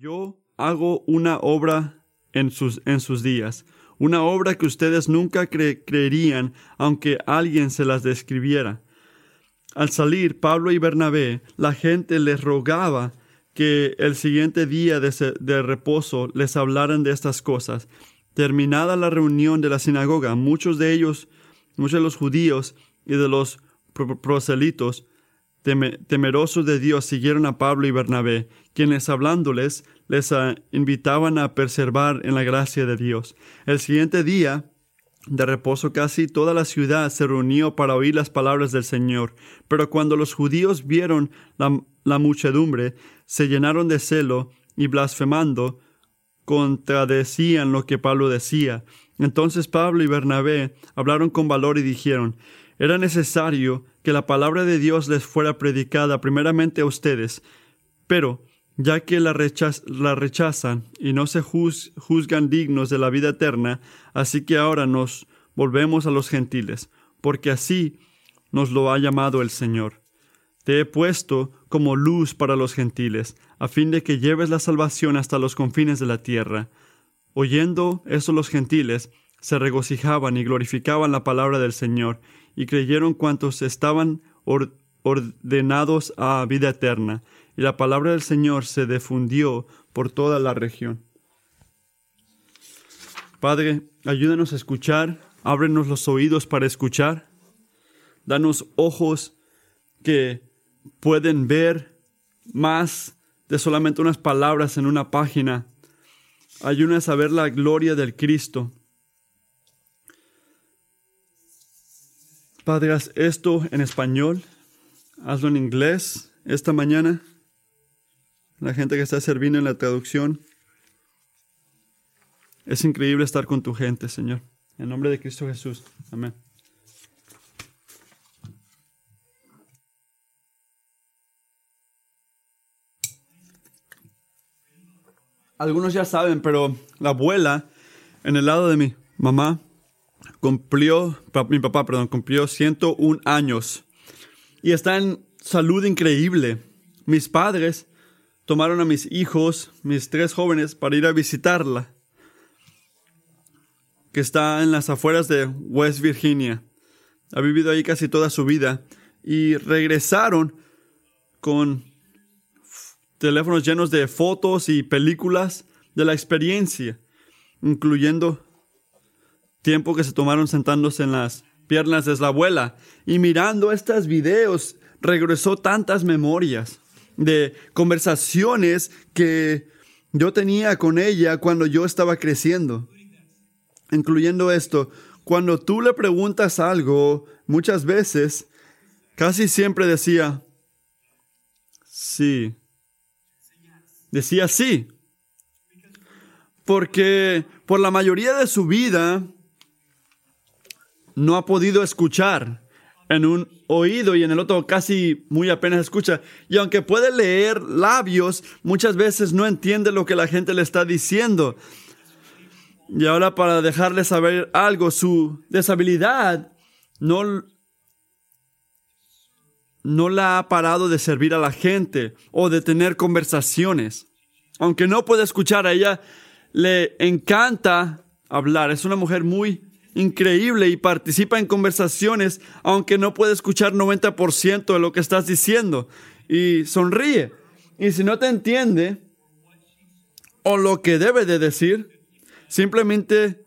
Yo hago una obra en sus, en sus días, una obra que ustedes nunca creerían aunque alguien se las describiera. Al salir Pablo y Bernabé, la gente les rogaba que el siguiente día de, de, reposo les hablaran de estas cosas. Terminada la reunión de la sinagoga, muchos de ellos, muchos de los judíos y de los proselitos, temerosos de Dios, siguieron a Pablo y Bernabé, quienes hablándoles les ah, invitaban a perseverar en la gracia de Dios. El siguiente día, de reposo casi toda la ciudad se reunió para oír las palabras del Señor. Pero cuando los judíos vieron la, muchedumbre, se llenaron de celo y blasfemando, contradecían lo que Pablo decía. Entonces Pablo y Bernabé hablaron con valor y dijeron, era necesario que la palabra de Dios les fuera predicada primeramente a ustedes, pero ya que la, rechazan y no se juzgan dignos de la vida eterna, así que ahora nos volvemos a los gentiles, porque así nos lo ha llamado el Señor. Te he puesto como luz para los gentiles, a fin de que lleves la salvación hasta los confines de la tierra. Oyendo eso los gentiles, se regocijaban y glorificaban la palabra del Señor, y creyeron cuantos estaban ordenados a vida eterna y la palabra del Señor se difundió por toda la región. Padre, ayúdanos a escuchar, ábrenos los oídos para escuchar, danos ojos que pueden ver más de solamente unas palabras en una página. Ayúdanos a ver la gloria del Cristo. Padre, haz esto en español, hazlo en inglés esta mañana la gente que está sirviendo en la traducción. Es increíble estar con tu gente, Señor. En nombre de Cristo Jesús. Amén. Algunos ya saben, pero la abuela, en el lado de mi mamá, cumplió, mi papá, perdón, cumplió 101 años. Y está en salud increíble. Mis padres tomaron a mis hijos, mis tres jóvenes, para ir a visitarla, que está en las afueras de West Virginia. Ha vivido ahí casi toda su vida y regresaron con teléfonos llenos de fotos y películas de la experiencia, incluyendo tiempo que se tomaron sentándose en las piernas de la abuela y mirando estos videos regresó tantas memorias de conversaciones que yo tenía con ella cuando yo estaba creciendo, incluyendo esto. Cuando tú le preguntas algo, muchas veces, casi siempre decía, sí. Decía sí. Porque por la mayoría de su vida no ha podido escuchar en un oído y en el otro casi muy apenas escucha. Y aunque puede leer labios, muchas veces no entiende lo que la gente le está diciendo. Y ahora para dejarle saber algo, su deshabilidad no, no la ha parado de servir a la gente o de tener conversaciones. Aunque no puede escuchar, a ella le encanta hablar. Es una mujer muy increíble y participa en conversaciones aunque no puede escuchar 90% de lo que estás diciendo y sonríe. Y si no te entiende o lo que debe de decir, simplemente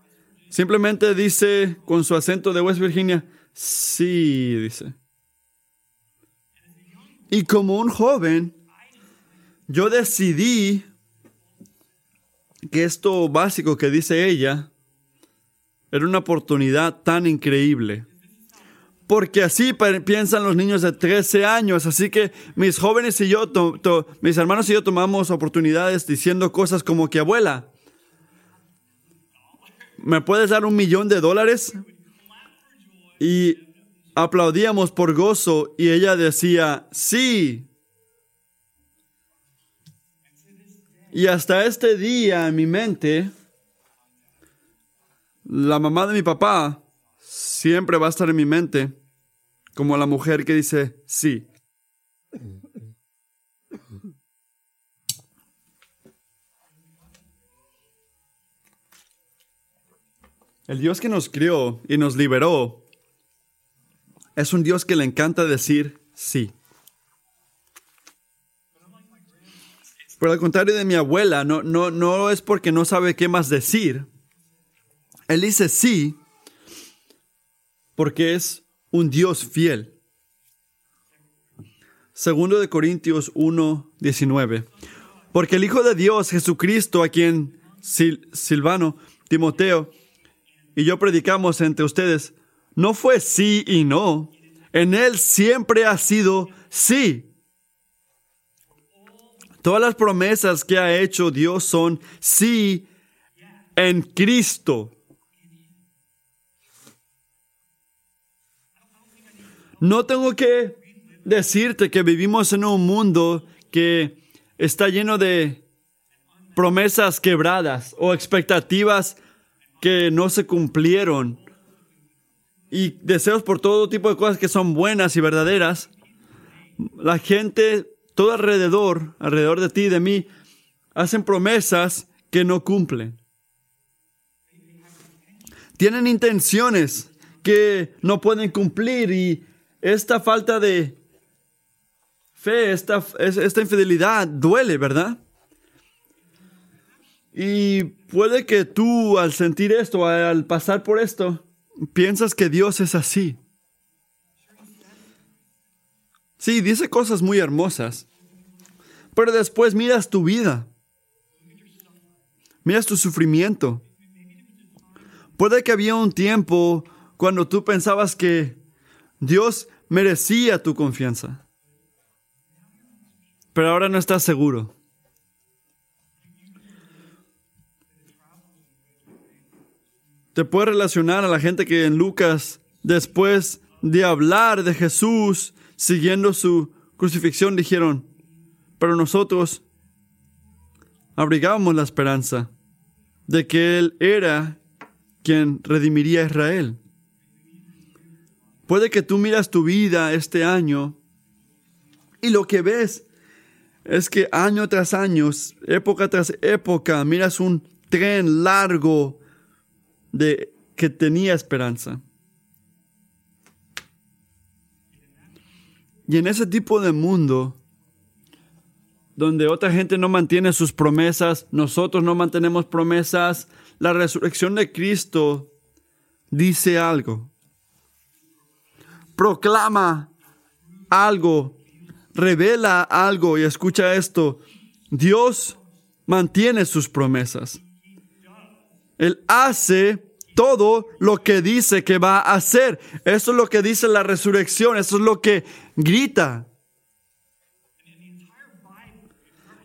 simplemente dice con su acento de West Virginia, sí, dice. Y como un joven, yo decidí que esto básico que dice ella era una oportunidad tan increíble. Porque así piensan los niños de 13 años. Así que mis jóvenes y yo, mis hermanos y yo tomamos oportunidades diciendo cosas como que, abuela, ¿me puedes dar un millón de dólares? Y aplaudíamos por gozo y ella decía, sí. Y hasta este día en mi mente, la mamá de mi papá siempre va a estar en mi mente como la mujer que dice sí. El Dios que nos crió y nos liberó es un Dios que le encanta decir sí. Por el contrario de mi abuela, no, no, no es porque no sabe qué más decir, él dice sí porque es un Dios fiel. Segundo de Corintios 1, 19. Porque el Hijo de Dios, Jesucristo, a quien Silvano, Timoteo y yo predicamos entre ustedes, no fue sí y no. En Él siempre ha sido sí. Todas las promesas que ha hecho Dios son sí en Cristo. No tengo que decirte que vivimos en un mundo que está lleno de promesas quebradas o expectativas que no se cumplieron y deseos por todo tipo de cosas que son buenas y verdaderas. La gente todo alrededor, alrededor de ti y de mí, hacen promesas que no cumplen. Tienen intenciones que no pueden cumplir y esta falta de fe, esta, esta infidelidad duele, ¿verdad? Y puede que tú al sentir esto, al pasar por esto, piensas que Dios es así. Sí, dice cosas muy hermosas, pero después miras tu vida, miras tu sufrimiento. Puede que había un tiempo cuando tú pensabas que Dios merecía tu confianza, pero ahora no estás seguro. Te puedes relacionar a la gente que en Lucas, después de hablar de Jesús, siguiendo su crucifixión, dijeron, pero nosotros abrigábamos la esperanza de que Él era quien redimiría a Israel. Puede que tú miras tu vida este año y lo que ves es que año tras año, época tras época, miras un tren largo de que tenía esperanza. Y en ese tipo de mundo, donde otra gente no mantiene sus promesas, nosotros no mantenemos promesas, la resurrección de Cristo dice algo. Proclama algo, revela algo y escucha esto. Dios mantiene sus promesas. Él hace todo lo que dice que va a hacer. Eso es lo que dice la resurrección, eso es lo que grita.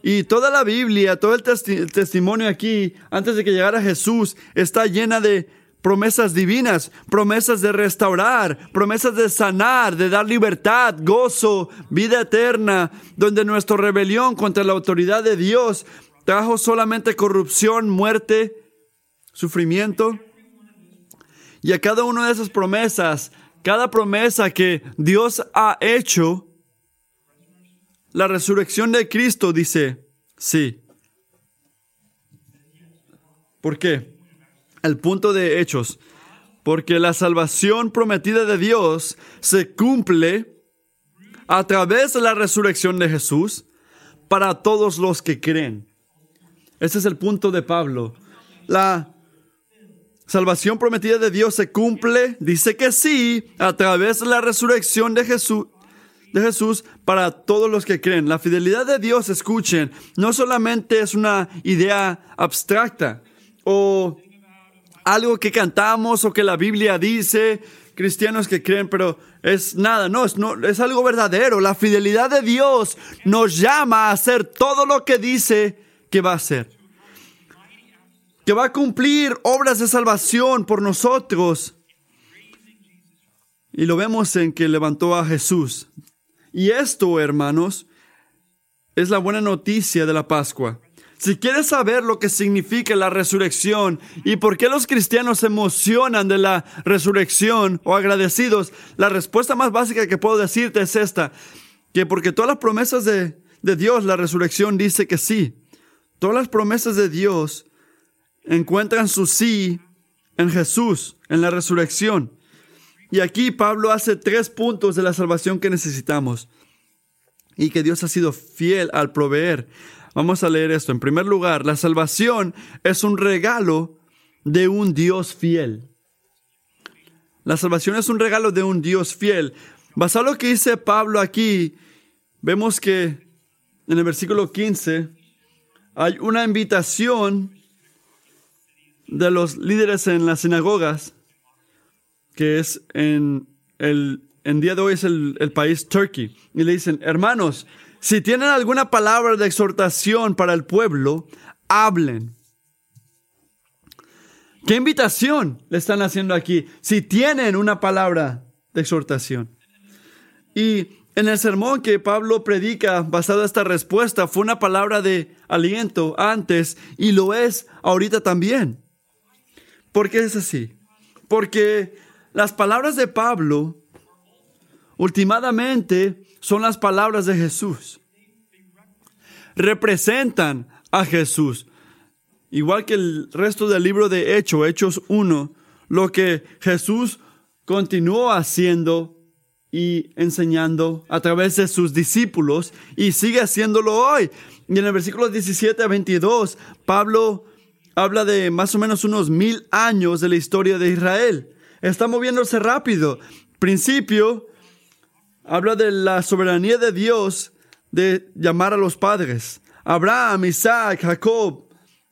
Y toda la Biblia, todo el, testimonio aquí, antes de que llegara Jesús, está llena de promesas divinas, promesas de restaurar, promesas de sanar, de dar libertad, gozo, vida eterna, donde nuestra rebelión contra la autoridad de Dios trajo solamente corrupción, muerte, sufrimiento. Y a cada una de esas promesas, cada promesa que Dios ha hecho, la resurrección de Cristo dice, sí. ¿Por qué? El punto de Hechos. Porque la salvación prometida de Dios se cumple a través de la resurrección de Jesús para todos los que creen. Ese es el punto de Pablo. La salvación prometida de Dios se cumple, dice que sí, a través de la resurrección de Jesús, de Jesús para todos los que creen. La fidelidad de Dios, escuchen, no solamente es una idea abstracta o algo que cantamos o que la Biblia dice, cristianos que creen, pero es nada, no es, no, es algo verdadero. La fidelidad de Dios nos llama a hacer todo lo que dice que va a hacer. Que va a cumplir obras de salvación por nosotros. Y lo vemos en que levantó a Jesús y esto, hermanos, es la buena noticia de la Pascua. Si quieres saber lo que significa la resurrección y por qué los cristianos se emocionan de la resurrección o agradecidos, la respuesta más básica que puedo decirte es esta, que porque todas las promesas de, de Dios, la resurrección dice que sí. Todas las promesas de Dios encuentran su sí en Jesús, en la resurrección. Y aquí Pablo hace tres puntos de la salvación que necesitamos y que Dios ha sido fiel al proveer. Vamos a leer esto. En primer lugar, la salvación es un regalo de un Dios fiel. La salvación es un regalo de un Dios fiel. Basado en lo que dice Pablo aquí, vemos que en el versículo 15 hay una invitación de los líderes en las sinagogas, que es en el en día de hoy es el, país Turkey, y le dicen, hermanos, si tienen alguna palabra de exhortación para el pueblo, hablen. ¿Qué invitación le están haciendo aquí? Si tienen una palabra de exhortación. Y en el sermón que Pablo predica basado en esta respuesta fue una palabra de aliento antes y lo es ahorita también. ¿Por qué es así? Porque las palabras de Pablo Últimamente son las palabras de Jesús. Representan a Jesús. Igual que el resto del libro de Hechos, Hechos 1, lo que Jesús continuó haciendo y enseñando a través de sus discípulos y sigue haciéndolo hoy. Y en el versículo 17 a 22, Pablo habla de más o menos unos mil años de la historia de Israel. Está moviéndose rápido. Principio, habla de la soberanía de Dios de llamar a los padres. Abraham, Isaac, Jacob,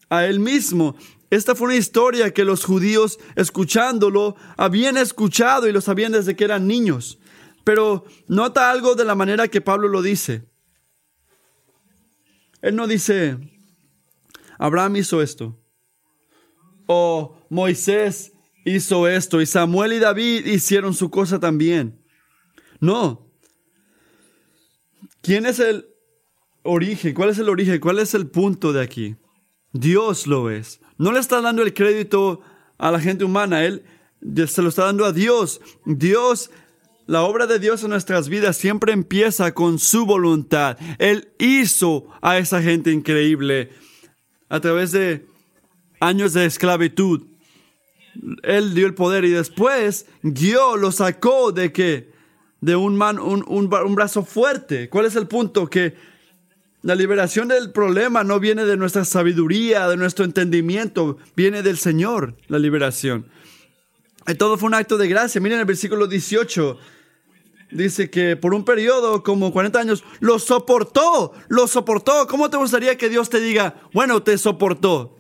a él mismo. Esta fue una historia que los judíos, escuchándolo, habían escuchado y lo sabían desde que eran niños. Pero nota algo de la manera que Pablo lo dice. Él no dice, Abraham hizo esto. O Moisés hizo esto. Y Samuel y David hicieron su cosa también. No, ¿Quién es el origen? ¿Cuál es el origen? ¿Cuál es el punto de aquí? Dios lo es. No le está dando el crédito a la gente humana, Él se lo está dando a Dios. Dios, la obra de Dios en nuestras vidas siempre empieza con su voluntad. Él hizo a esa gente increíble a través de años de esclavitud. Él dio el poder y después Dios lo sacó de que de un, man, un, un, brazo fuerte. ¿Cuál es el punto? Que la liberación del problema no viene de nuestra sabiduría, de nuestro entendimiento, viene del Señor, la liberación. Y todo fue un acto de gracia. Miren el versículo 18. Dice que por un periodo como 40 años lo soportó, lo soportó. ¿Cómo te gustaría que Dios te diga, bueno, te soportó?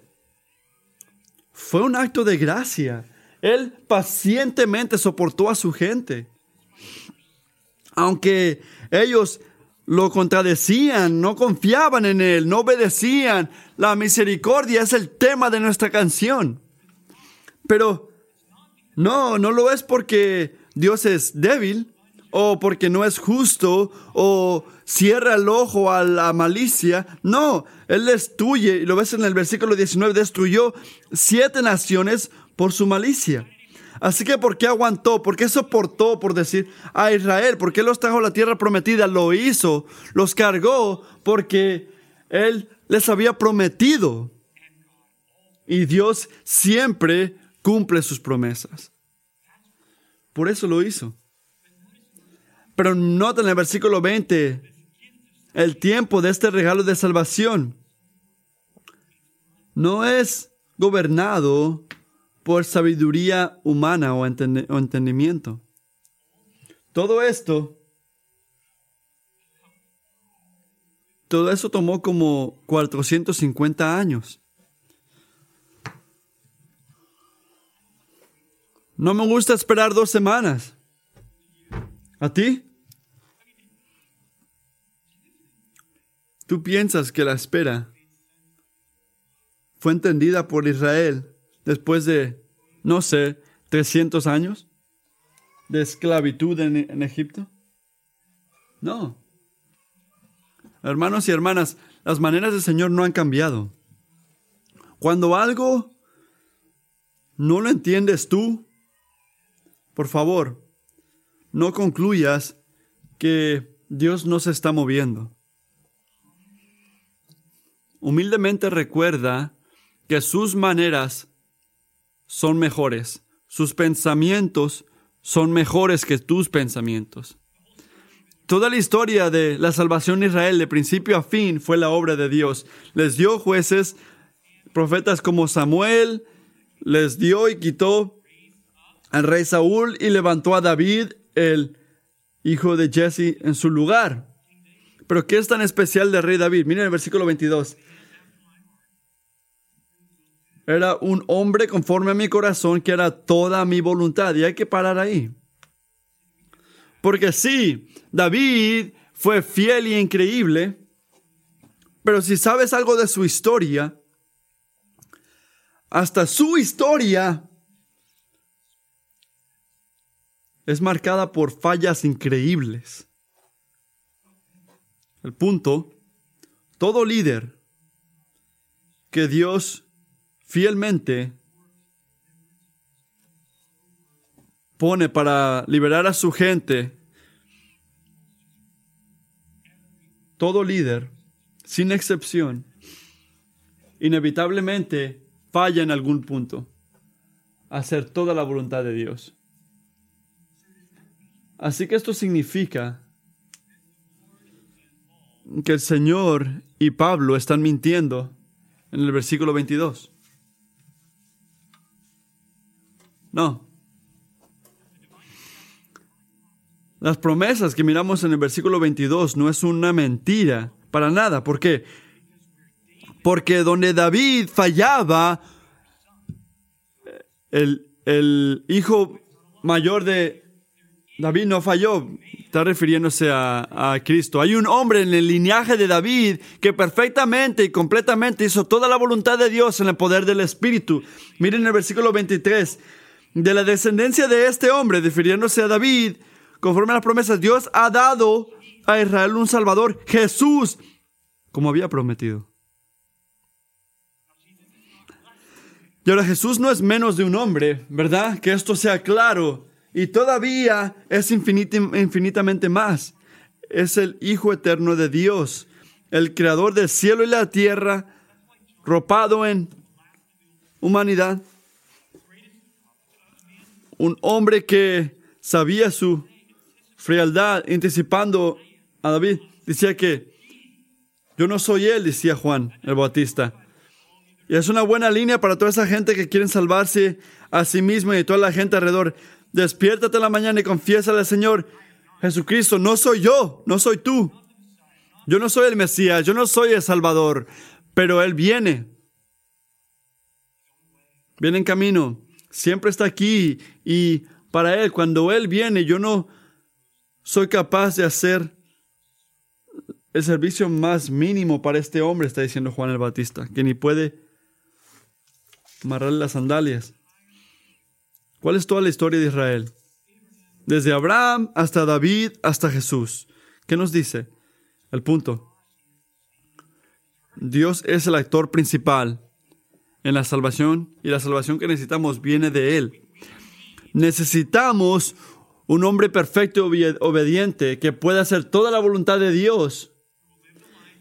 Fue un acto de gracia. Él pacientemente soportó a su gente aunque ellos lo contradecían, no confiaban en Él, no obedecían. La misericordia es el tema de nuestra canción. Pero no, no lo es porque Dios es débil o porque no es justo o cierra el ojo a la malicia. No, Él destruye, y lo ves en el versículo 19, destruyó siete naciones por su malicia. Así que ¿por qué aguantó? ¿Por qué soportó, por decir, a Israel? ¿Por qué los trajo la tierra prometida? Lo hizo, los cargó porque Él les había prometido. Y Dios siempre cumple sus promesas. Por eso lo hizo. Pero nota en el versículo 20 el tiempo de este regalo de salvación. No es gobernado por sabiduría humana o, entendimiento. Todo esto, todo eso tomó como 450 años. No me gusta esperar dos semanas. ¿A ti? ¿Tú piensas que la espera fue entendida por Israel después de, no sé, 300 años de esclavitud en, Egipto? No. Hermanos y hermanas, las maneras del Señor no han cambiado. Cuando algo no lo entiendes tú, por favor, no concluyas que Dios no se está moviendo. Humildemente recuerda que sus maneras son mejores. Sus pensamientos son mejores que tus pensamientos. Toda la historia de la salvación de Israel de principio a fin fue la obra de Dios. Les dio jueces, profetas como Samuel, les dio y quitó al rey Saúl y levantó a David, el hijo de Jesse, en su lugar. Pero ¿qué es tan especial del rey David? Miren el versículo 22. Era un hombre conforme a mi corazón que era toda mi voluntad. Y hay que parar ahí. Porque sí, David fue fiel y increíble, pero si sabes algo de su historia, hasta su historia es marcada por fallas increíbles. El punto, todo líder que Dios fielmente pone para liberar a su gente, todo líder, sin excepción, inevitablemente falla en algún punto hacer toda la voluntad de Dios. Así que esto significa que el Señor y Pablo están mintiendo en el versículo 22. No, Las promesas que miramos en el versículo 22 no es una mentira, para nada. ¿Por qué? Porque donde David fallaba, el, el hijo mayor de David no falló, está refiriéndose a, a, Cristo. Hay un hombre en el linaje de David que perfectamente y completamente hizo toda la voluntad de Dios en el poder del Espíritu. Miren el versículo 23. De la descendencia de este hombre, refiriéndose a David, conforme a las promesas, Dios ha dado a Israel un Salvador, Jesús, como había prometido. Y ahora Jesús no es menos de un hombre, ¿verdad? Que esto sea claro. Y todavía es infinitamente más. Es el Hijo eterno de Dios, el creador del cielo y la tierra, ropado en humanidad. Un hombre que sabía su frialdad, anticipando a David. Decía que yo no soy él, decía Juan el Bautista. Y es una buena línea para toda esa gente que quiere salvarse a sí mismo y toda la gente alrededor. Despiértate en la mañana y confiésale al Señor, Jesucristo, no soy yo, no soy tú. Yo no soy el Mesías, yo no soy el Salvador, pero Él viene. Viene en camino, siempre está aquí y para Él, cuando Él viene, yo no soy capaz de hacer el servicio más mínimo para este hombre, está diciendo Juan el Bautista, que ni puede amarrarle las sandalias. ¿Cuál es toda la historia de Israel? Desde Abraham hasta David hasta Jesús. ¿Qué nos dice? El punto. Dios es el actor principal en la salvación y la salvación que necesitamos viene de Él. Necesitamos un hombre perfecto y obediente que puede hacer toda la voluntad de Dios,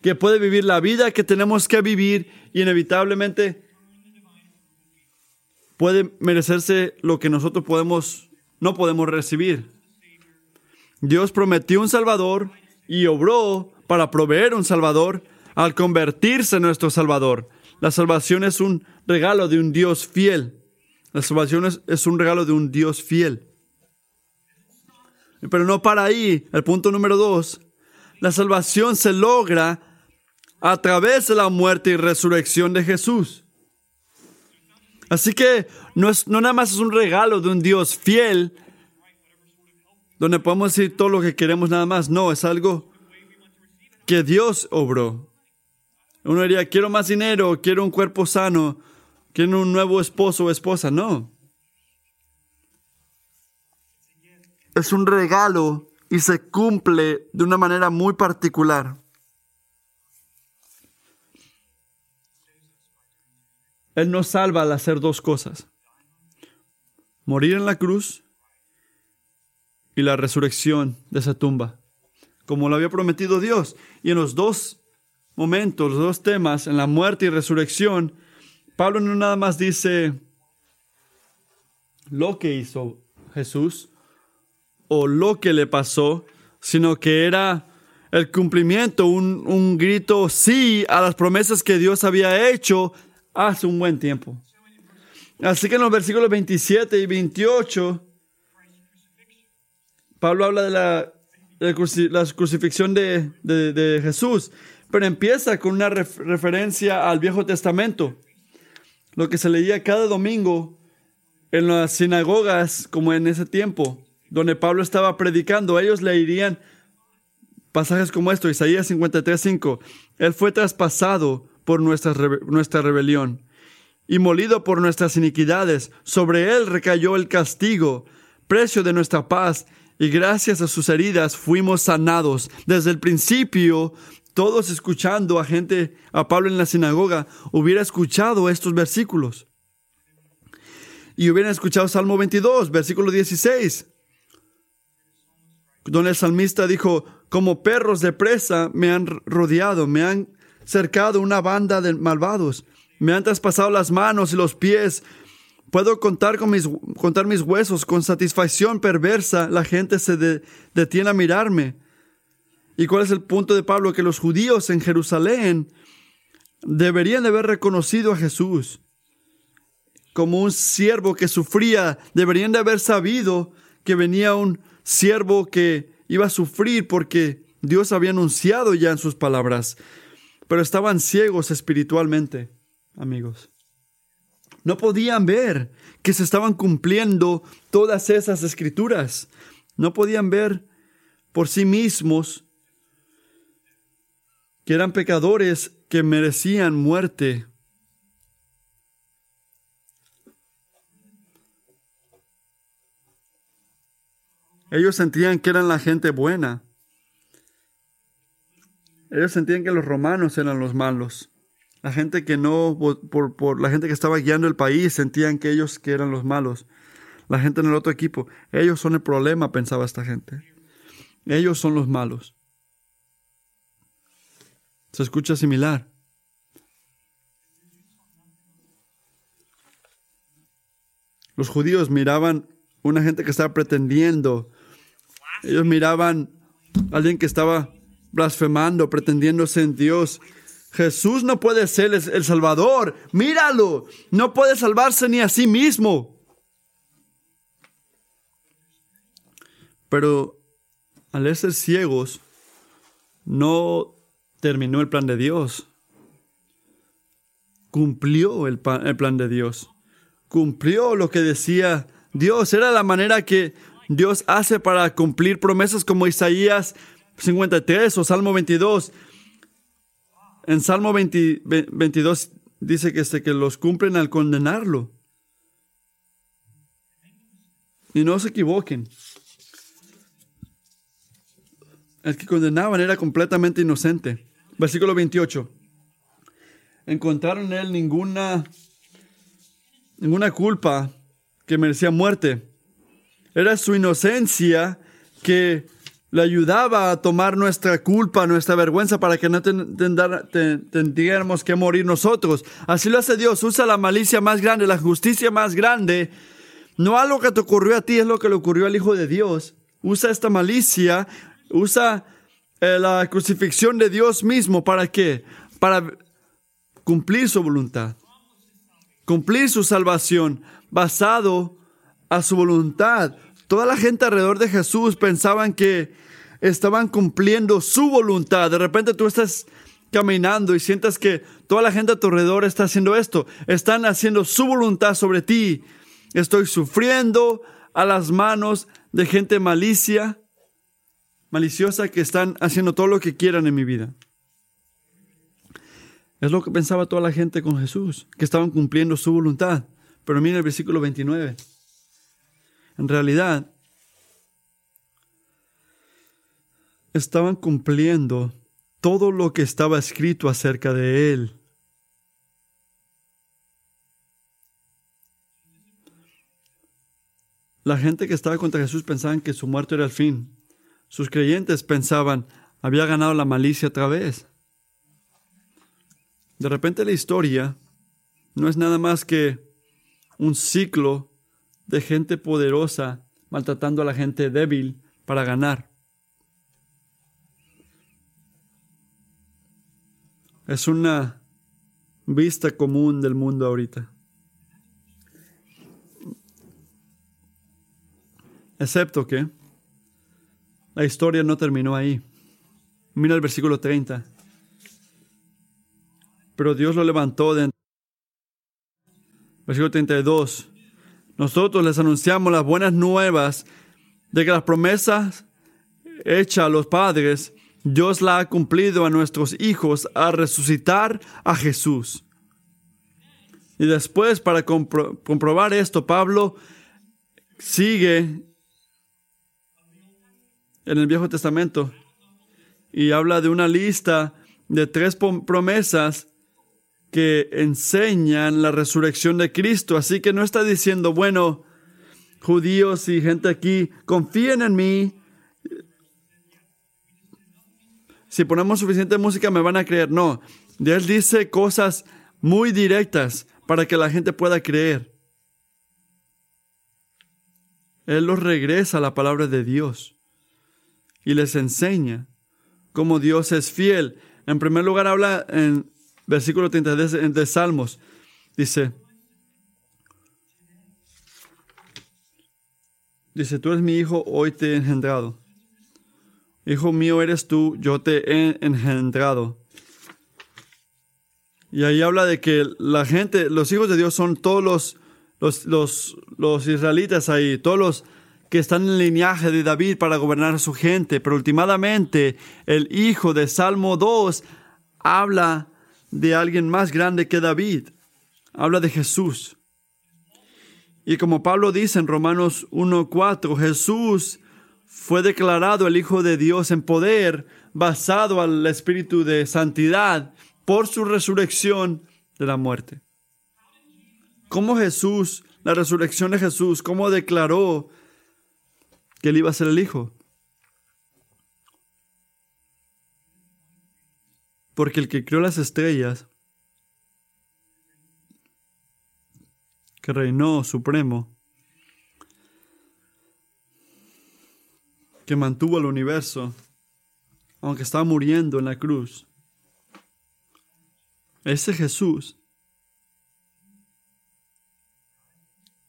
que puede vivir la vida que tenemos que vivir y inevitablemente puede merecerse lo que nosotros no podemos recibir. Dios prometió un Salvador y obró para proveer un Salvador al convertirse en nuestro Salvador. La salvación es un regalo de un Dios fiel. La salvación es, es un regalo de un Dios fiel. Pero no para ahí. El punto número dos. La salvación se logra a través de la muerte y resurrección de Jesús. Así que no, es, no nada más es un regalo de un Dios fiel, donde podemos decir todo lo que queremos nada más. No, es algo que Dios obró. Uno diría, quiero más dinero, quiero un cuerpo sano, quiero un nuevo esposo o esposa. No. es un regalo y se cumple de una manera muy particular. Él nos salva al hacer dos cosas. Morir en la cruz y la resurrección de esa tumba, como lo había prometido Dios. Y en los dos momentos, los dos temas, en la muerte y resurrección, Pablo no nada más dice, lo que hizo Jesús o lo que le pasó, sino que era el cumplimiento, un, un grito sí a las promesas que Dios había hecho hace un buen tiempo. Así que en los versículos 27 y 28, Pablo habla de la, la crucifixión de, de, Jesús, pero empieza con una referencia al Viejo Testamento, lo que se leía cada domingo en las sinagogas, como en ese tiempo, donde Pablo estaba predicando, ellos leerían pasajes como esto, Isaías 53:5, Él fue traspasado por nuestra, nuestra rebelión y molido por nuestras iniquidades, sobre Él recayó el castigo, precio de nuestra paz, y gracias a sus heridas fuimos sanados. Desde el principio, todos escuchando a gente, a Pablo en la sinagoga, hubiera escuchado estos versículos. Y hubieran escuchado Salmo 22, versículo 16, donde el salmista dijo, como perros de presa me han rodeado, me han cercado una banda de malvados, me han traspasado las manos y los pies, Puedo contar, con mis, contar mis huesos con satisfacción perversa. La gente se detiene a mirarme. ¿Y cuál es el punto de Pablo? Que los judíos en Jerusalén deberían de haber reconocido a Jesús como un siervo que sufría. Deberían de haber sabido que venía un siervo que iba a sufrir porque Dios había anunciado ya en sus palabras. Pero estaban ciegos espiritualmente, amigos. No podían ver que se estaban cumpliendo todas esas escrituras. No podían ver por sí mismos que eran pecadores que merecían muerte. Ellos sentían que eran la gente buena. Ellos sentían que los romanos eran los malos. La gente que no, por, por, la gente que estaba guiando el país, sentían que ellos que eran los malos. La gente en el otro equipo, ellos son el problema, pensaba esta gente. Ellos son los malos. Se escucha similar. Los judíos miraban una gente que estaba pretendiendo. Ellos miraban a alguien que estaba blasfemando, pretendiéndose en Dios. Jesús no puede ser el Salvador. Míralo. No puede salvarse ni a sí mismo. Pero al ser ciegos, no terminó el plan de Dios. Cumplió el, plan de Dios. Cumplió lo que decía Dios. Era la manera que Dios hace para cumplir promesas como Isaías 53 o Salmo 22 en Salmo 22 dice que, este, que los cumplen al condenarlo. Y no se equivoquen. El que condenaban era completamente inocente. Versículo 28. Encontraron en él ninguna, ninguna culpa que merecía muerte. Era su inocencia que le ayudaba a tomar nuestra culpa, nuestra vergüenza para que no tendríamos que morir nosotros. Así lo hace Dios, usa la malicia más grande, la justicia más grande. No algo que te ocurrió a ti, es lo que le ocurrió al Hijo de Dios. Usa esta malicia, usa eh, la crucifixión de Dios mismo. ¿Para qué? Para cumplir su voluntad. Cumplir su salvación basado a su voluntad. Toda la gente alrededor de Jesús pensaban que estaban cumpliendo su voluntad. De repente tú estás caminando y sientas que toda la gente a tu alrededor está haciendo esto. Están haciendo su voluntad sobre ti. Estoy sufriendo a las manos de gente malicia, maliciosa que están haciendo todo lo que quieran en mi vida. Es lo que pensaba toda la gente con Jesús, que estaban cumpliendo su voluntad. Pero mira el versículo 29. En realidad, estaban cumpliendo todo lo que estaba escrito acerca de él. La gente que estaba contra Jesús pensaban que su muerte era el fin. Sus creyentes pensaban, había ganado la malicia otra vez. De repente la historia no es nada más que un ciclo de gente poderosa maltratando a la gente débil para ganar. Es una vista común del mundo ahorita. Excepto que la historia no terminó ahí. Mira el versículo 30. Pero Dios lo levantó de... Versículo 32. Nosotros les anunciamos las buenas nuevas de que las promesas hechas a los padres, Dios la ha cumplido a nuestros hijos a resucitar a Jesús. Y después, para comprobar esto, Pablo sigue en el Viejo Testamento y habla de una lista de tres promesas que enseñan la resurrección de Cristo. Así que no está diciendo, bueno, judíos y gente aquí, confíen en mí. Si ponemos suficiente música me van a creer. No, Dios dice cosas muy directas para que la gente pueda creer. Él los regresa a la palabra de Dios y les enseña cómo Dios es fiel. En primer lugar habla en versículo 30 de, Salmos. Dice, dice, tú eres mi hijo, hoy te he engendrado. Hijo mío eres tú, yo te he engendrado. Y ahí habla de que la gente, los hijos de Dios son todos los, los, los, los israelitas ahí, todos los que están en el linaje de David para gobernar a su gente. Pero últimamente el hijo de Salmo 2 habla de alguien más grande que David. Habla de Jesús. Y como Pablo dice en Romanos 1.4, Jesús fue declarado el Hijo de Dios en poder, basado al Espíritu de Santidad, por su resurrección de la muerte. ¿Cómo Jesús, la resurrección de Jesús, cómo declaró que él iba a ser el Hijo? Porque el que creó las estrellas, que reinó supremo, que mantuvo el universo, aunque estaba muriendo en la cruz, ese Jesús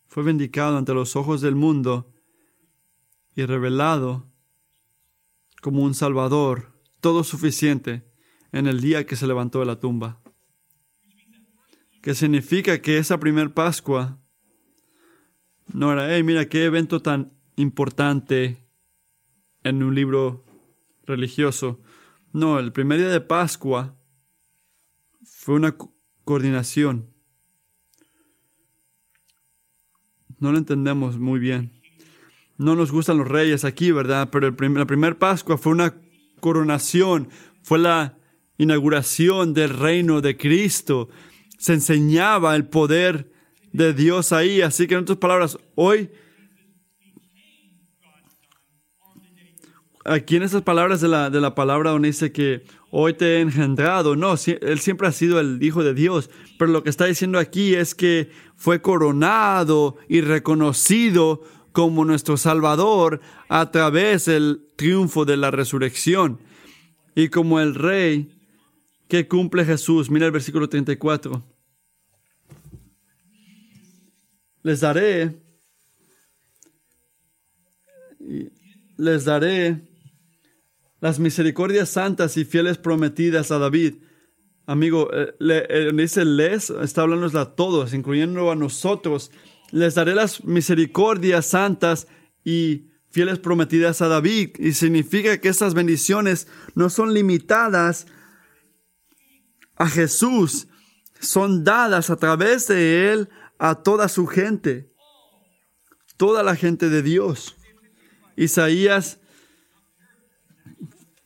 fue vindicado ante los ojos del mundo y revelado como un Salvador todo suficiente en el día que se levantó de la tumba. Que significa que esa primer Pascua no era, hey, mira qué evento tan importante en un libro religioso. No, el primer día de Pascua fue una coordinación. No lo entendemos muy bien. No nos gustan los reyes aquí, ¿verdad? Pero la primera Pascua fue una coronación, fue la inauguración del reino de Cristo. Se enseñaba el poder de Dios ahí. Así que en otras palabras, hoy, aquí en esas palabras de la, de la palabra donde dice que hoy te he engendrado, no, él siempre ha sido el Hijo de Dios. Pero lo que está diciendo aquí es que fue coronado y reconocido como nuestro Salvador a través del triunfo de la resurrección. Y como el Rey que cumple Jesús. Mira el versículo 34. Les daré, les daré las misericordias santas y fieles prometidas a David. Amigo, eh, le, eh, dice les, está hablando a todos, incluyendo a nosotros. Les daré las misericordias santas y fieles prometidas a David. Y significa que estas bendiciones no son limitadas a Jesús son dadas a través de él a toda su gente, toda la gente de Dios. Isaías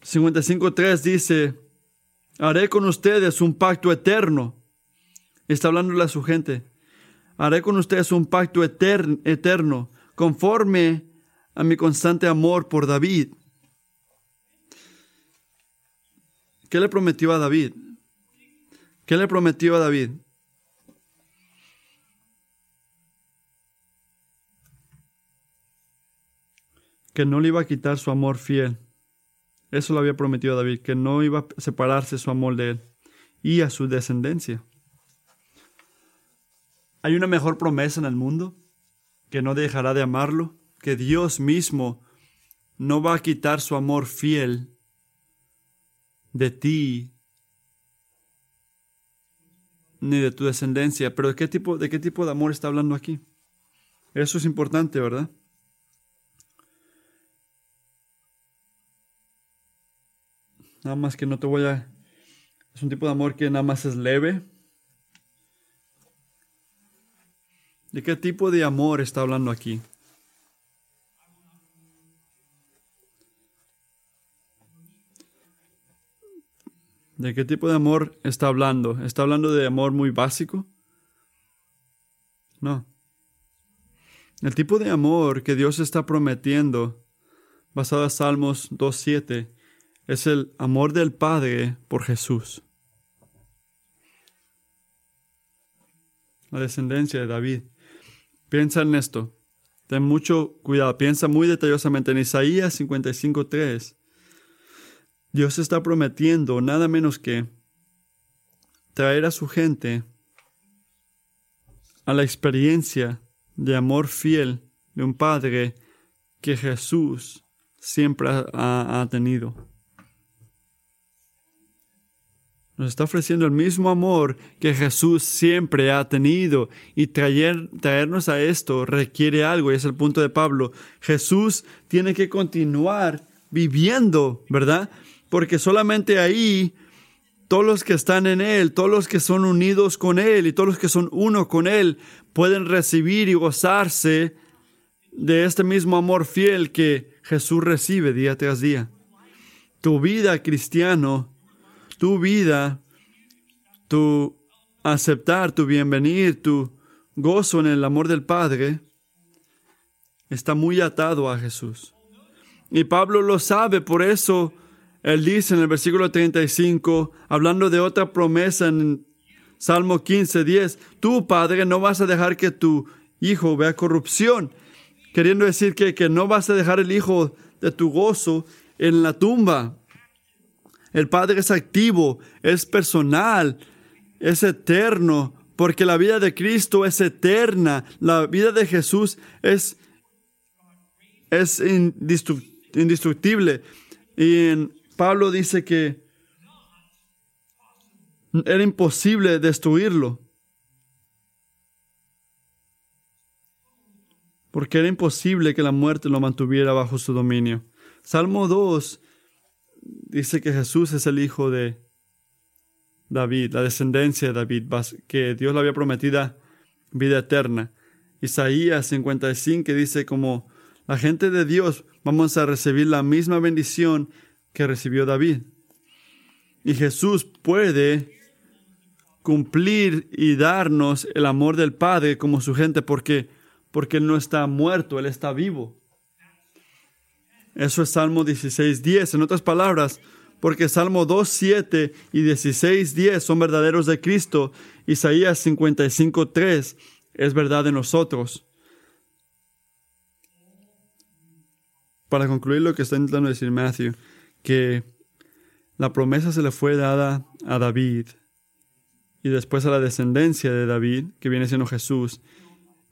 55.3 dice, haré con ustedes un pacto eterno. Está hablándole a su gente. Haré con ustedes un pacto eterno, conforme a mi constante amor por David. ¿Qué le prometió a David? ¿Qué le prometió a David? que no le iba a quitar su amor fiel. Eso lo había prometido David, que no iba a separarse su amor de él y a su descendencia. ¿Hay una mejor promesa en el mundo? Que no dejará de amarlo, que Dios mismo no va a quitar su amor fiel de ti ni de tu descendencia. Pero ¿de qué tipo de, qué tipo de amor está hablando aquí? Eso es importante, ¿verdad? Nada más que no te voy a... Es un tipo de amor que nada más es leve. ¿De qué tipo de amor está hablando aquí? ¿De qué tipo de amor está hablando? ¿Está hablando de amor muy básico? No. El tipo de amor que Dios está prometiendo, basado en Salmos 2.7, es el amor del Padre por Jesús. La descendencia de David. Piensa en esto. Ten mucho cuidado. Piensa muy detallosamente en Isaías 55.3. Dios está prometiendo nada menos que traer a su gente a la experiencia de amor fiel de un Padre que Jesús siempre ha, tenido. Nos está ofreciendo el mismo amor que Jesús siempre ha tenido. Y traer, traernos a esto requiere algo, y es el punto de Pablo. Jesús tiene que continuar viviendo, ¿verdad? Porque solamente ahí todos los que están en Él, todos los que son unidos con Él y todos los que son uno con Él, pueden recibir y gozarse de este mismo amor fiel que Jesús recibe día tras día. Tu vida, cristiano, tu vida, tu aceptar, tu bienvenir, tu gozo en el amor del Padre, está muy atado a Jesús. Y Pablo lo sabe, por eso él dice en el versículo 35, hablando de otra promesa en Salmo 15, 10, tú, Padre, no vas a dejar que tu hijo vea corrupción, queriendo decir que, que no vas a dejar el hijo de tu gozo en la tumba. El Padre es activo, es personal, es eterno, porque la vida de Cristo es eterna. La vida de Jesús es, es indestructible. Y Pablo dice que era imposible destruirlo. Porque era imposible que la muerte lo mantuviera bajo su dominio. Salmo 2 dice que Jesús es el hijo de David, la descendencia de David, que Dios le había prometido vida eterna. Isaías 55 dice como la gente de Dios vamos a recibir la misma bendición que recibió David. Y Jesús puede cumplir y darnos el amor del Padre como su gente porque porque él no está muerto, él está vivo. Eso es Salmo 16.10. En otras palabras, porque Salmo 2.7 y 16.10 son verdaderos de Cristo, Isaías 55.3 es verdad de nosotros. Para concluir lo que está intentando decir Matthew, que la promesa se le fue dada a David y después a la descendencia de David, que viene siendo Jesús.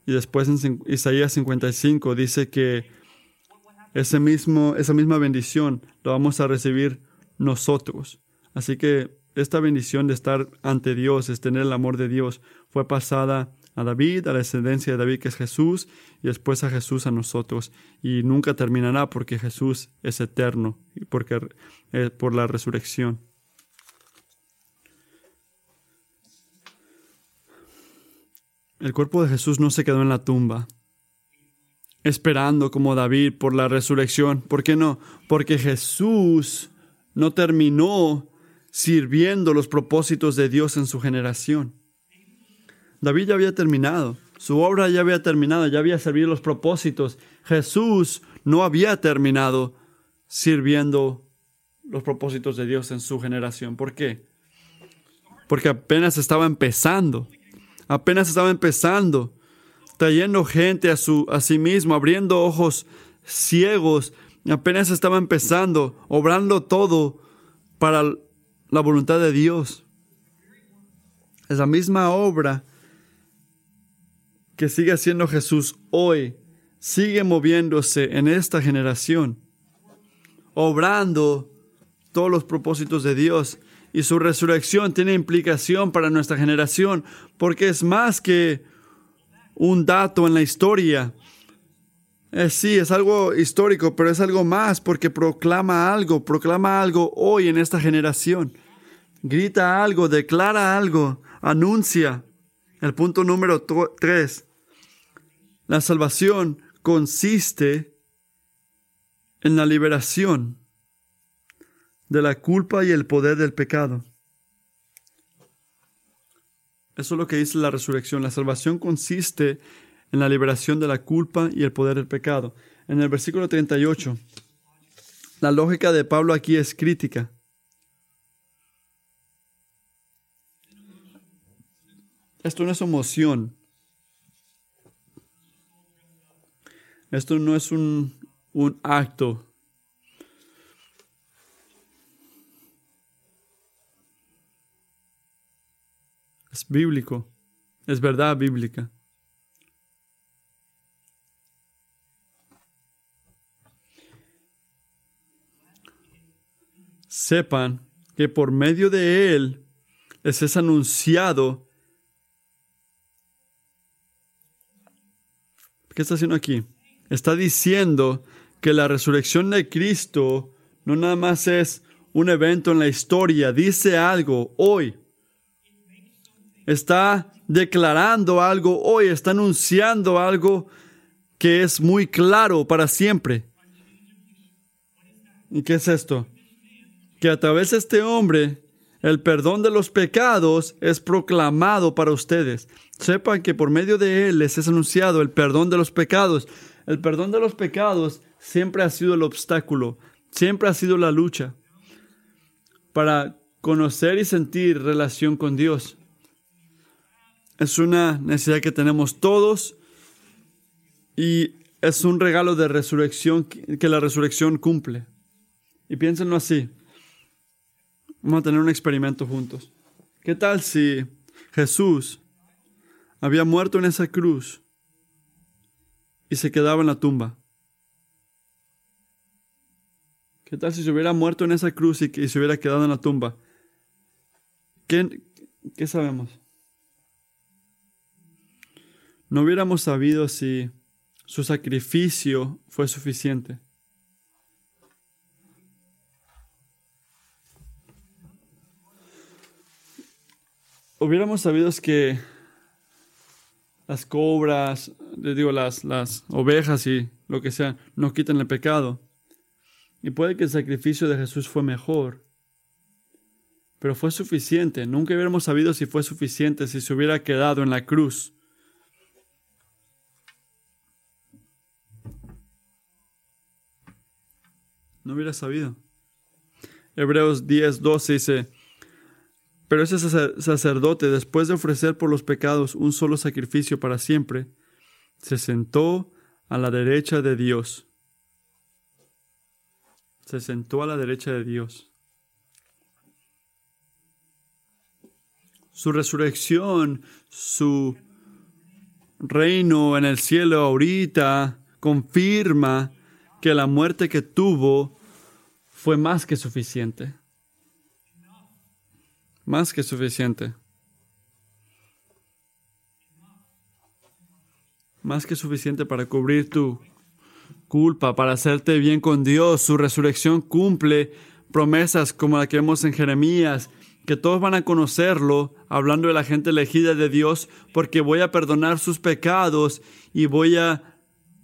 Y después en Isaías 55 dice que esa misma bendición la vamos a recibir nosotros. Así que esta bendición de estar ante Dios, es tener el amor de Dios, fue pasada a David, a la descendencia de David que es Jesús, y después a Jesús a nosotros. Y nunca terminará porque Jesús es eterno, y porque, eh, por la resurrección. El cuerpo de Jesús no se quedó en la tumba esperando como David por la resurrección. ¿Por qué no? Porque Jesús no terminó sirviendo los propósitos de Dios en su generación. David ya había terminado, su obra ya había terminado, ya había servido los propósitos. Jesús no había terminado sirviendo los propósitos de Dios en su generación. ¿Por qué? Porque apenas estaba empezando, apenas estaba empezando trayendo gente a, su, a sí mismo, abriendo ojos ciegos, apenas estaba empezando, obrando todo para la voluntad de Dios. Esa misma obra que sigue haciendo Jesús hoy, sigue moviéndose en esta generación, obrando todos los propósitos de Dios. Y su resurrección tiene implicación para nuestra generación, porque es más que un dato en la historia. Eh, sí, es algo histórico, pero es algo más porque proclama algo, proclama algo hoy en esta generación. Grita algo, declara algo, anuncia. El punto número tres. La salvación consiste en la liberación de la culpa y el poder del pecado. Eso es lo que dice la resurrección. La salvación consiste en la liberación de la culpa y el poder del pecado. En el versículo 38, la lógica de Pablo aquí es crítica. Esto no es emoción. Esto no es un, un acto Bíblico. Es verdad bíblica. Sepan que por medio de Él les es anunciado. ¿Qué está haciendo aquí? Está diciendo que la resurrección de Cristo no nada más es un evento en la historia, dice algo hoy está declarando algo hoy, está anunciando algo que es muy claro para siempre. ¿Y qué es esto? Que a través de este hombre el perdón de los pecados es proclamado para ustedes. Sepan que por medio de él les es anunciado el perdón de los pecados. El perdón de los pecados siempre ha sido el obstáculo, siempre ha sido la lucha para conocer y sentir relación con Dios. Es una necesidad que tenemos todos y es un regalo de resurrección que la resurrección cumple. Y piénsenlo así. Vamos a tener un experimento juntos. ¿Qué tal si Jesús había muerto en esa cruz y se quedaba en la tumba? ¿Qué tal si se hubiera muerto en esa cruz y, se hubiera quedado en la tumba? ¿Qué, qué sabemos? No hubiéramos sabido si su sacrificio fue suficiente. Hubiéramos sabido que las cobras, digo, las, las ovejas y lo que sea, no quitan el pecado. Y puede que el sacrificio de Jesús fue mejor, pero fue suficiente. Nunca hubiéramos sabido si fue suficiente si se hubiera quedado en la cruz. No hubiera sabido. Hebreos 10, 12 dice, pero ese sacerdote, después de ofrecer por los pecados un solo sacrificio para siempre, se sentó a la derecha de Dios. Se sentó a la derecha de Dios. Su resurrección, su reino en el cielo ahorita, confirma que la muerte que tuvo fue más que suficiente. Más que suficiente. Más que suficiente para cubrir tu culpa, para hacerte bien con Dios. Su resurrección cumple promesas como la que vemos en Jeremías, que todos van a conocerlo, hablando de la gente elegida de Dios, porque voy a perdonar sus pecados y voy a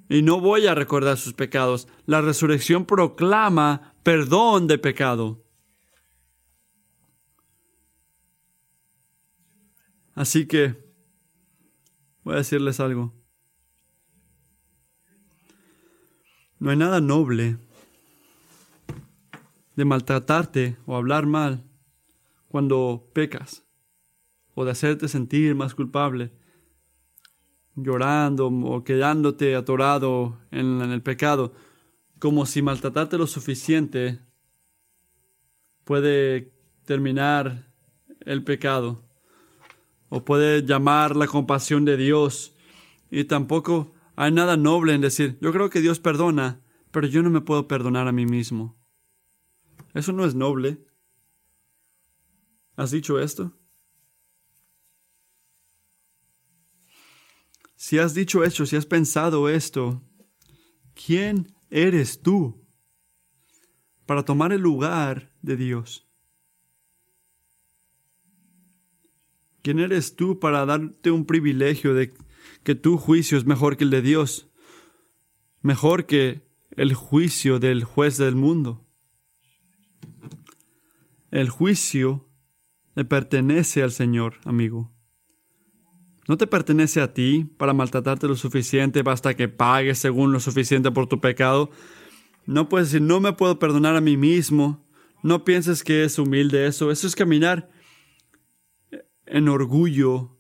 y no voy a recordar sus pecados. La resurrección proclama perdón de pecado. Así que voy a decirles algo. No hay nada noble de maltratarte o hablar mal cuando pecas o de hacerte sentir más culpable, llorando o quedándote atorado en, el pecado como si maltratarte lo suficiente puede terminar el pecado o puede llamar la compasión de Dios y tampoco hay nada noble en decir, yo creo que Dios perdona, pero yo no me puedo perdonar a mí mismo. Eso no es noble. ¿Has dicho esto? Si has dicho esto, si has pensado esto, ¿quién eres tú para tomar el lugar de Dios? ¿Quién eres tú para darte un privilegio de que tu juicio es mejor que el de Dios? Mejor que el juicio del juez del mundo. El juicio le pertenece al Señor, amigo. No te pertenece a ti para maltratarte lo suficiente, basta que pagues según lo suficiente por tu pecado. No puedes decir, no me puedo perdonar a mí mismo. No pienses que es humilde eso. Eso es caminar en orgullo,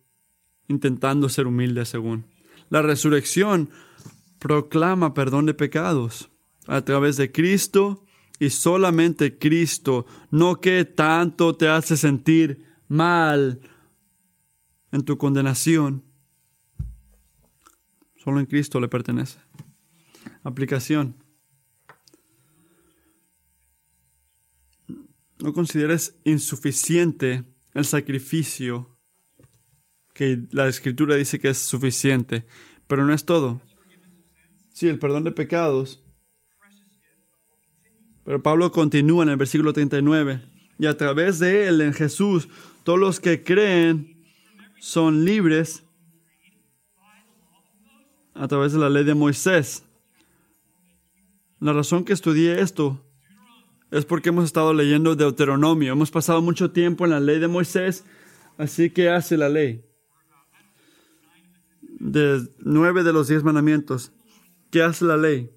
intentando ser humilde según. La resurrección proclama perdón de pecados a través de Cristo y solamente Cristo, no que tanto te hace sentir mal en tu condenación. Solo en Cristo le pertenece. Aplicación. No consideres insuficiente el sacrificio que la escritura dice que es suficiente, pero no es todo. Sí, el perdón de pecados pero Pablo continúa en el versículo 39. Y a través de él, en Jesús, todos los que creen son libres a través de la ley de Moisés. La razón que estudié esto es porque hemos estado leyendo Deuteronomio. Hemos pasado mucho tiempo en la ley de Moisés, así que hace la ley. De nueve de los diez mandamientos. ¿Qué hace la ley?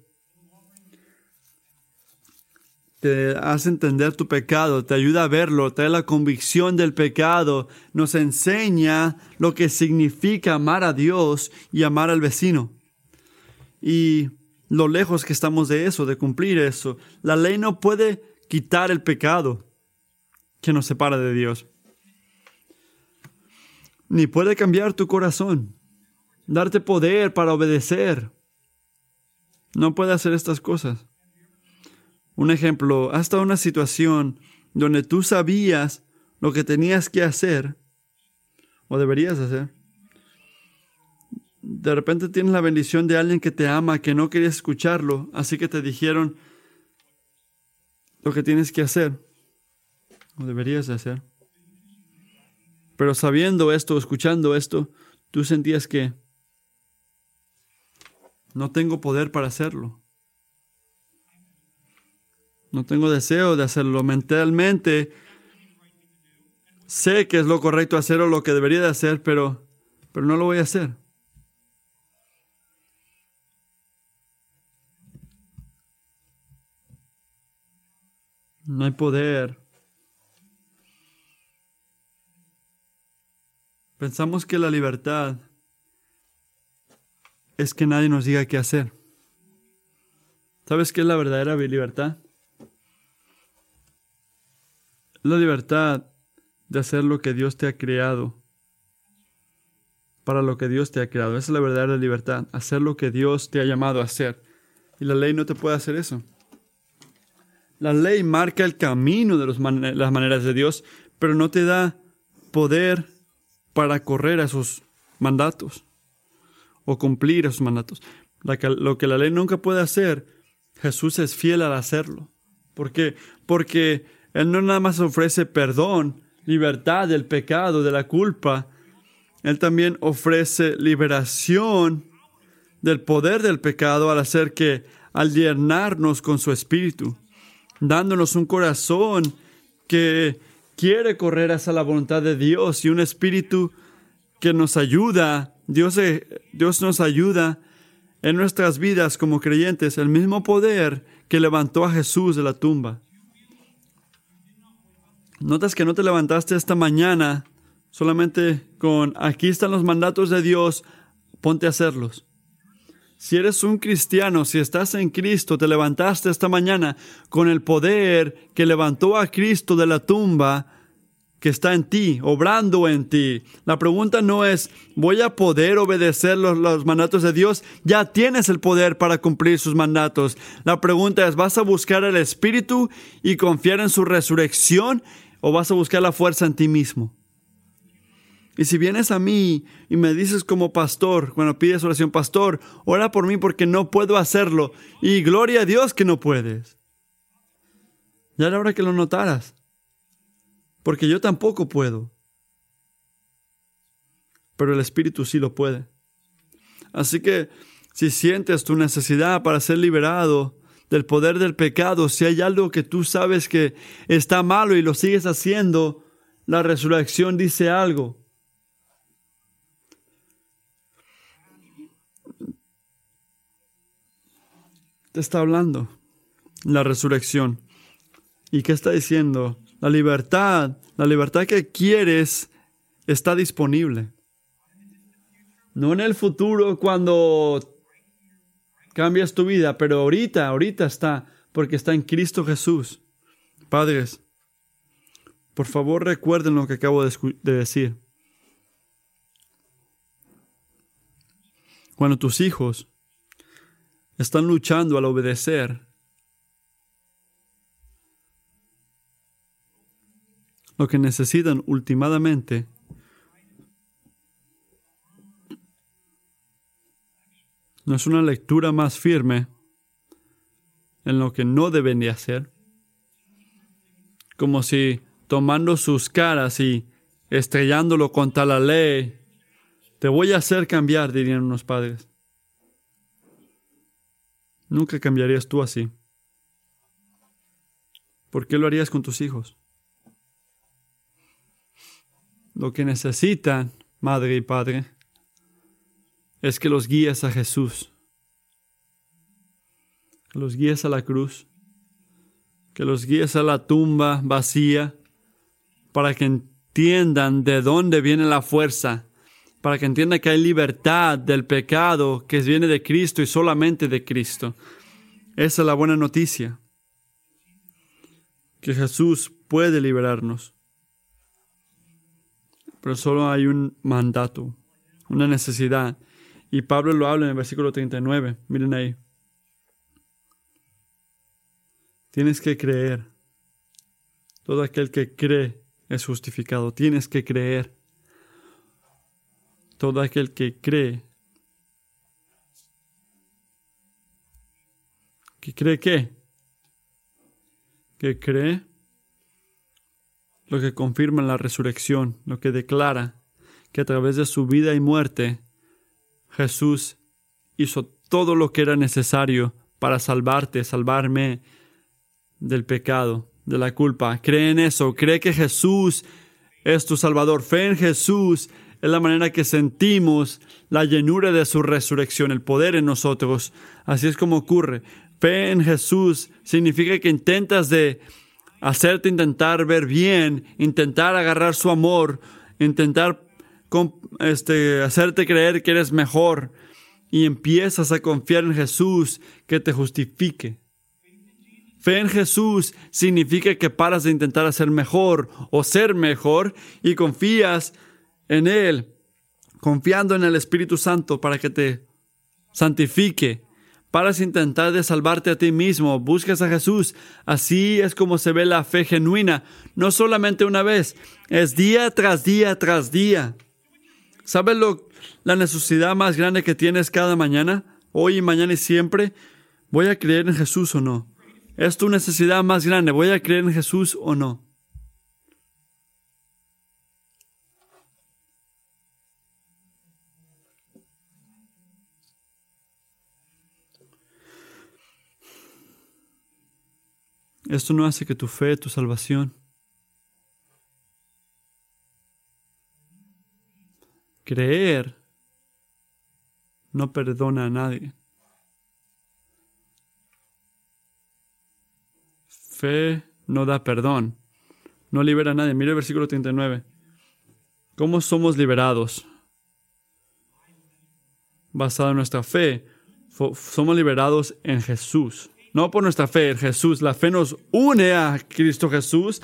Te hace entender tu pecado, te ayuda a verlo, da la convicción del pecado, nos enseña lo que significa amar a Dios y amar al vecino. Y lo lejos que estamos de eso, de cumplir eso. La ley no puede quitar el pecado que nos separa de Dios. Ni puede cambiar tu corazón, darte poder para obedecer. No puede hacer estas cosas. Un ejemplo, hasta una situación donde tú sabías lo que tenías que hacer o deberías hacer. De repente tienes la bendición de alguien que te ama, que no querías escucharlo, así que te dijeron lo que tienes que hacer o deberías de hacer. Pero sabiendo esto, escuchando esto, tú sentías que no tengo poder para hacerlo. No tengo deseo de hacerlo mentalmente. Sé que es lo correcto hacer o lo que debería de hacer, pero, pero no lo voy a hacer. No hay poder. Pensamos que la libertad es que nadie nos diga qué hacer. ¿Sabes qué es la verdadera libertad? La libertad de hacer lo que Dios te ha creado, para lo que Dios te ha creado. Esa es la verdadera libertad, hacer lo que Dios te ha llamado a hacer. Y la ley no te puede hacer eso. La ley marca el camino de las maneras de Dios, pero no te da poder para correr a esos mandatos o cumplir esos mandatos. lo que la ley nunca puede hacer, Jesús es fiel al hacerlo. ¿Por qué? Porque él no nada más ofrece perdón, libertad del pecado, de la culpa. Él también ofrece liberación del poder del pecado al hacer que, al llenarnos con su espíritu, dándonos un corazón que quiere correr hacia la voluntad de Dios y un espíritu que nos ayuda. Dios, Dios nos ayuda en nuestras vidas como creyentes, el mismo poder que levantó a Jesús de la tumba. Notas que no te levantaste esta mañana solamente con aquí están los mandatos de Dios, ponte a hacerlos. Si eres un cristiano, si estás en Cristo, te levantaste esta mañana con el poder que levantó a Cristo de la tumba, que está en ti, obrando en ti. La pregunta no es, ¿voy a poder obedecer los, mandatos de Dios? Ya tienes el poder para cumplir sus mandatos. La pregunta es, ¿vas a buscar el Espíritu y confiar en su resurrección o vas a buscar la fuerza en ti mismo? Y si vienes a mí y me dices como pastor, cuando pides oración, pastor, ora por mí porque no puedo hacerlo. Y gloria a Dios que no puedes. Ya era hora que lo notaras. Porque yo tampoco puedo. Pero el Espíritu sí lo puede. Así que si sientes tu necesidad para ser liberado del poder del pecado, si hay algo que tú sabes que está malo y lo sigues haciendo, la resurrección dice algo. está hablando? La resurrección. ¿Y qué está diciendo? La libertad, la libertad que quieres está disponible. No en el futuro cuando cambias tu vida, pero ahorita, ahorita está, porque está en Cristo Jesús. Padres, por favor recuerden lo que acabo de, de decir. Cuando tus hijos están luchando al obedecer. Lo que necesitan últimamente no es una lectura más firme en lo que no deben de hacer, como si tomando sus caras y estrellándolo contra la ley, te voy a hacer cambiar, dirían unos padres. Nunca cambiarías tú así. ¿Por qué lo harías con tus hijos? Lo que necesitan, madre y padre, es que los guíes a Jesús, que los guíes a la cruz, que los guíes a la tumba vacía, para que entiendan de dónde viene la fuerza para que entienda que hay libertad del pecado que viene de Cristo y solamente de Cristo. Esa es la buena noticia, que Jesús puede liberarnos. Pero solo hay un mandato, una necesidad. Y Pablo lo habla en el versículo 39. Miren ahí. Tienes que creer. Todo aquel que cree es justificado. Tienes que creer todo aquel que cree. ¿Que cree qué? Que cree lo que confirma la resurrección, lo que declara que a través de su vida y muerte Jesús hizo todo lo que era necesario para salvarte, salvarme del pecado, de la culpa. Cree en eso, cree que Jesús es tu Salvador, fe en Jesús es la manera que sentimos la llenura de su resurrección, el poder en nosotros. Así es como ocurre. Fe en Jesús significa que intentas de hacerte intentar ver bien, intentar agarrar su amor, intentar este, hacerte creer que eres mejor y empiezas a confiar en Jesús que te justifique. Fe en Jesús significa que paras de intentar hacer mejor o ser mejor y confías en Él, confiando en el Espíritu Santo para que te santifique. Paras intentar de salvarte a ti mismo, buscas a Jesús. Así es como se ve la fe genuina, no solamente una vez, es día tras día tras día. ¿Sabes lo, la necesidad más grande que tienes cada mañana? Hoy y mañana y siempre. ¿Voy a creer en Jesús o no? Es tu necesidad más grande. ¿Voy a creer en Jesús o no? Esto no hace que tu fe, tu salvación, creer, no perdona a nadie. Fe no da perdón, no libera a nadie. Mira el versículo 39. ¿Cómo somos liberados? Basado en nuestra fe, somos liberados en Jesús. No por nuestra fe en Jesús. La fe nos une a Cristo Jesús,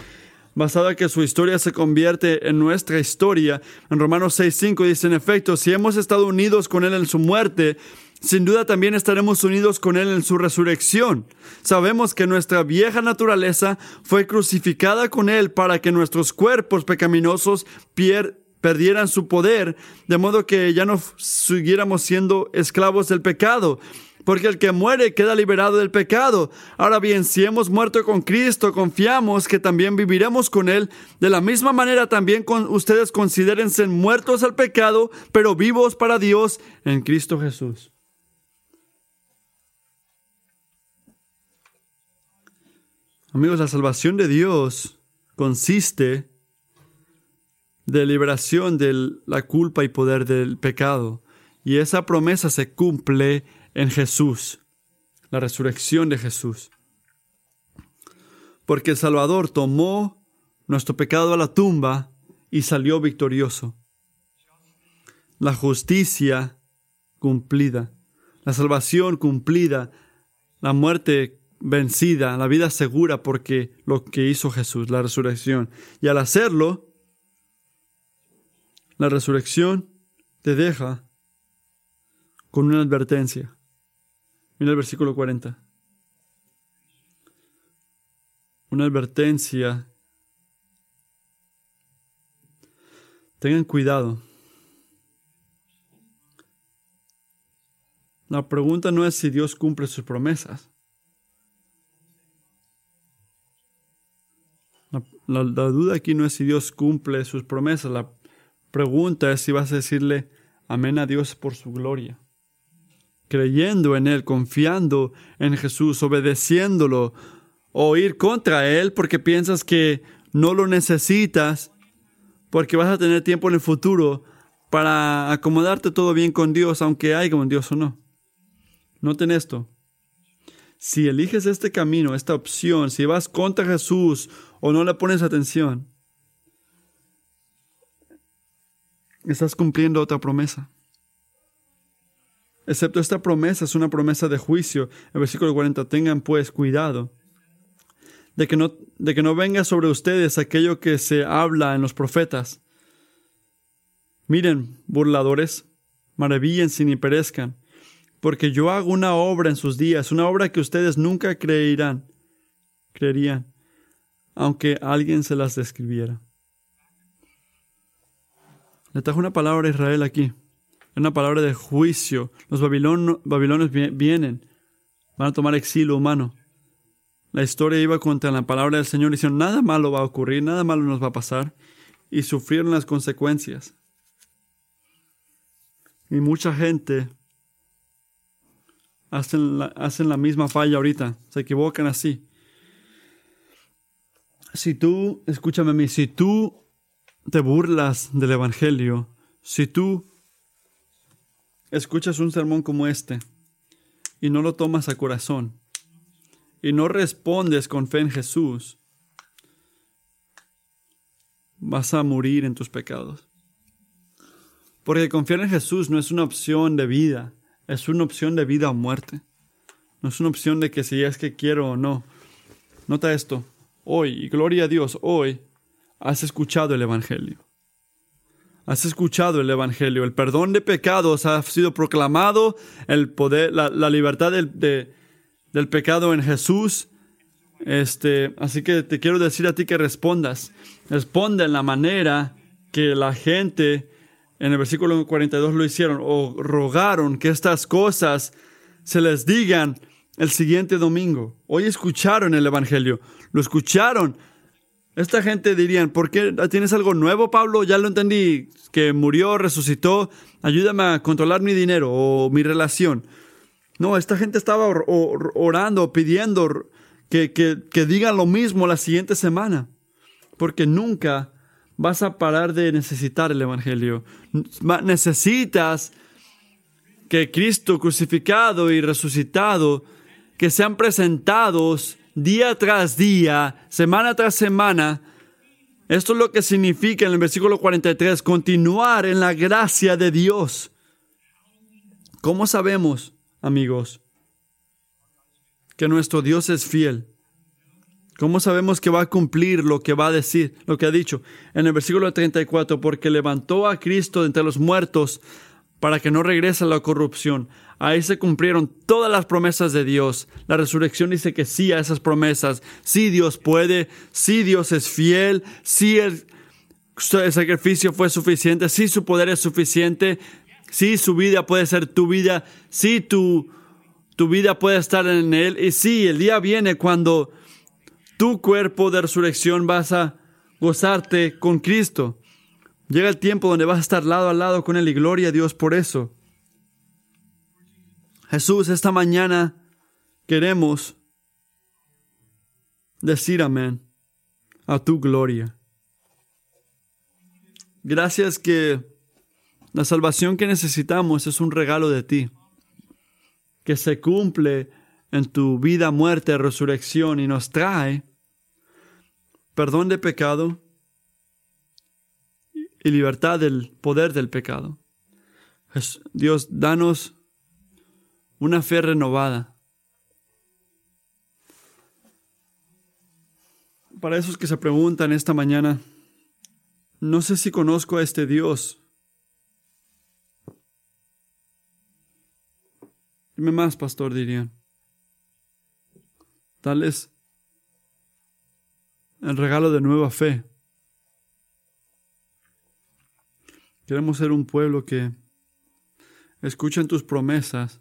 basada que su historia se convierte en nuestra historia. En Romanos 6.5 dice, en efecto, si hemos estado unidos con Él en su muerte, sin duda también estaremos unidos con Él en su resurrección. Sabemos que nuestra vieja naturaleza fue crucificada con Él para que nuestros cuerpos pecaminosos perdieran su poder, de modo que ya no siguiéramos siendo esclavos del pecado. Porque el que muere queda liberado del pecado. Ahora bien, si hemos muerto con Cristo, confiamos que también viviremos con Él. De la misma manera, también ustedes considérense muertos al pecado, pero vivos para Dios en Cristo Jesús. Amigos, la salvación de Dios consiste de liberación de la culpa y poder del pecado. Y esa promesa se cumple en Jesús, la resurrección de Jesús. Porque el Salvador tomó nuestro pecado a la tumba y salió victorioso. La justicia cumplida, la salvación cumplida, la muerte vencida, la vida segura porque lo que hizo Jesús, la resurrección. Y al hacerlo, la resurrección te deja con una advertencia. Mira el versículo 40. Una advertencia. Tengan cuidado. La pregunta no es si Dios cumple sus promesas. La, duda aquí no es si Dios cumple sus promesas. La pregunta es si vas a decirle amén a Dios por su gloria. Creyendo en Él, confiando en Jesús, obedeciéndolo, o ir contra Él porque piensas que no lo necesitas, porque vas a tener tiempo en el futuro para acomodarte todo bien con Dios, aunque haya un Dios o no. Noten esto. Si eliges este camino, esta opción, si vas contra Jesús o no le pones atención, estás cumpliendo otra promesa. Excepto esta promesa es una promesa de juicio. El versículo 40, tengan pues cuidado de que, no, de que no venga sobre ustedes aquello que se habla en los profetas. Miren, burladores, maravillense y perezcan, porque yo hago una obra en sus días, una obra que ustedes nunca creerán, creerían aunque alguien se las describiera. Le trajo una palabra a Israel aquí, una palabra de juicio. Los babilonios vienen, van a tomar exilio humano. La historia iba contra la palabra del Señor y dijeron, nada malo va a ocurrir, nada malo nos va a pasar. Y sufrieron las consecuencias. Y mucha gente hacen la, hacen la misma falla ahorita, se equivocan así si tú, escúchame a mí, si tú te burlas del Evangelio, si tú escuchas un sermón como este y no lo tomas a corazón y no respondes con fe en Jesús, vas a morir en tus pecados. Porque confiar en Jesús no es una opción de vida, es una opción de vida o muerte. No es una opción de que si es que quiero o no. Nota esto hoy, y gloria a Dios, hoy has escuchado el Evangelio. Has escuchado el Evangelio. El perdón de pecados ha sido proclamado, el poder, la, libertad del, del pecado en Jesús. Este, así que te quiero decir a ti que respondas. Responde en la manera que la gente en el versículo 42 lo hicieron o rogaron que estas cosas se les digan el siguiente domingo. Hoy escucharon el Evangelio, lo escucharon. Esta gente dirían, ¿por qué tienes algo nuevo, Pablo? Ya lo entendí, que murió, resucitó, ayúdame a controlar mi dinero o mi relación. No, esta gente estaba orando, pidiendo que, que, que digan lo mismo la siguiente semana, porque nunca vas a parar de necesitar el Evangelio. Necesitas que Cristo crucificado y resucitado que sean presentados día tras día, semana tras semana. Esto es lo que significa en el versículo 43, continuar en la gracia de Dios. ¿Cómo sabemos? amigos, que nuestro Dios es fiel. ¿Cómo sabemos que va a cumplir lo que va a decir, lo que ha dicho? En el versículo 34, porque levantó a Cristo entre los muertos para que no regrese la corrupción. Ahí se cumplieron todas las promesas de Dios. La resurrección dice que sí a esas promesas. Sí Dios puede, sí Dios es fiel, sí el, el sacrificio fue suficiente, sí su poder es suficiente, sí su vida puede ser tu vida, sí tu, tu vida puede estar en Él. Y sí, el día viene cuando tu cuerpo de resurrección vas a gozarte con Cristo. Llega el tiempo donde vas a estar lado a lado con Él y gloria a Dios por eso. Jesús, esta mañana queremos decir amén a tu gloria. Gracias que la salvación que necesitamos es un regalo de ti, que se cumple en tu vida, muerte, resurrección y nos trae perdón de pecado, y libertad del poder del pecado. Dios, danos una fe renovada. Para esos que se preguntan esta mañana, no sé si conozco a este Dios. Dime más, pastor, dirían. Dales el regalo de nueva fe. Queremos ser un pueblo que escuchen tus promesas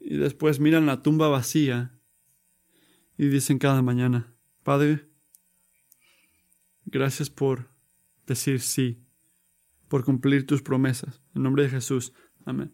y después miran la tumba vacía y dicen cada mañana, Padre, gracias por decir sí, por cumplir tus promesas. En nombre de Jesús. Amén.